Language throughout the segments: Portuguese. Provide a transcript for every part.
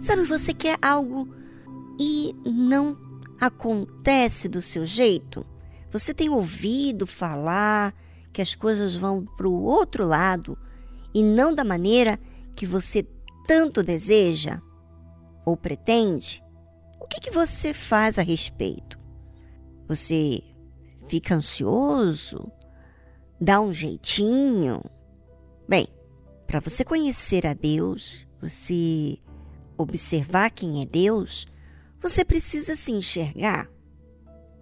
Sabe, você quer algo e não acontece do seu jeito? Você tem ouvido falar que as coisas vão para o outro lado e não da maneira que você tanto deseja ou pretende? O que, que você faz a respeito? Você fica ansioso? Dá um jeitinho? Bem, para você conhecer a Deus, você observar quem é Deus, você precisa se enxergar.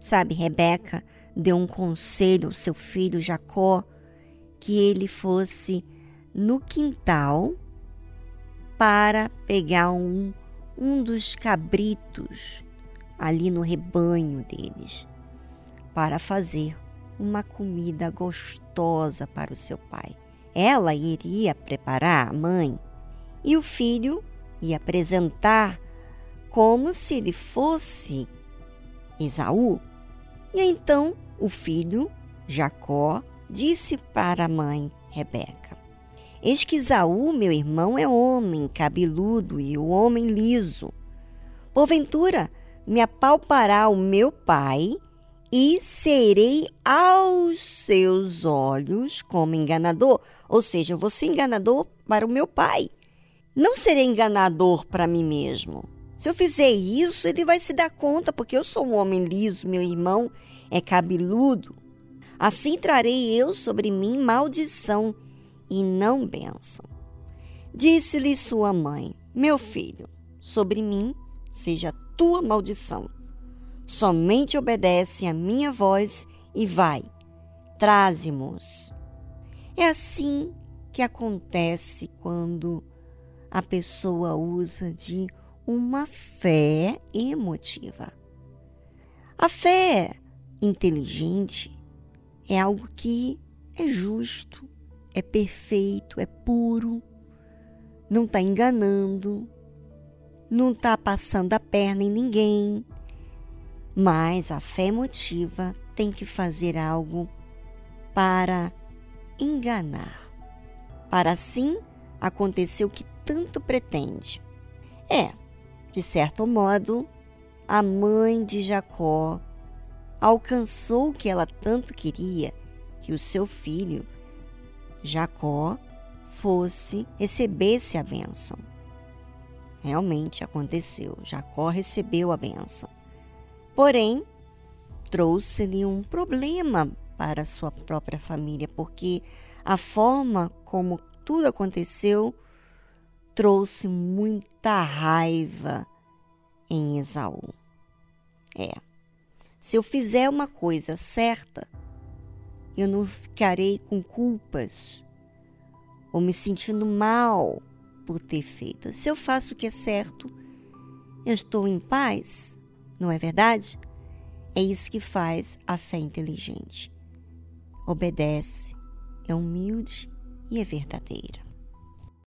Sabe, Rebeca deu um conselho ao seu filho Jacó que ele fosse no quintal para pegar um, um dos cabritos ali no rebanho deles para fazer uma comida gostosa para o seu pai. Ela iria preparar a mãe e o filho e apresentar como se ele fosse Esaú. E então o filho, Jacó, disse para a mãe Rebeca: Eis que Esaú, meu irmão, é homem cabeludo e o homem liso. Porventura me apalpará o meu pai e serei aos seus olhos como enganador. Ou seja, eu vou ser enganador para o meu pai. Não serei enganador para mim mesmo. Se eu fizer isso, ele vai se dar conta, porque eu sou um homem liso, meu irmão é cabeludo. Assim trarei eu sobre mim maldição e não bênção. Disse-lhe sua mãe: Meu filho, sobre mim seja tua maldição. Somente obedece a minha voz e vai, traze-mos. É assim que acontece quando a pessoa usa de uma fé emotiva. A fé inteligente é algo que é justo, é perfeito, é puro, não está enganando, não está passando a perna em ninguém. Mas a fé emotiva tem que fazer algo para enganar, para assim acontecer o que tanto pretende. É, de certo modo, a mãe de Jacó alcançou o que ela tanto queria, que o seu filho, Jacó, fosse, recebesse a bênção. Realmente aconteceu, Jacó recebeu a bênção. Porém, trouxe-lhe um problema para sua própria família, porque a forma como tudo aconteceu trouxe muita raiva em Esaú. É, se eu fizer uma coisa certa, eu não ficarei com culpas ou me sentindo mal por ter feito. Se eu faço o que é certo, eu estou em paz, não é verdade? É isso que faz a fé inteligente. Obedece, é humilde e é verdadeira.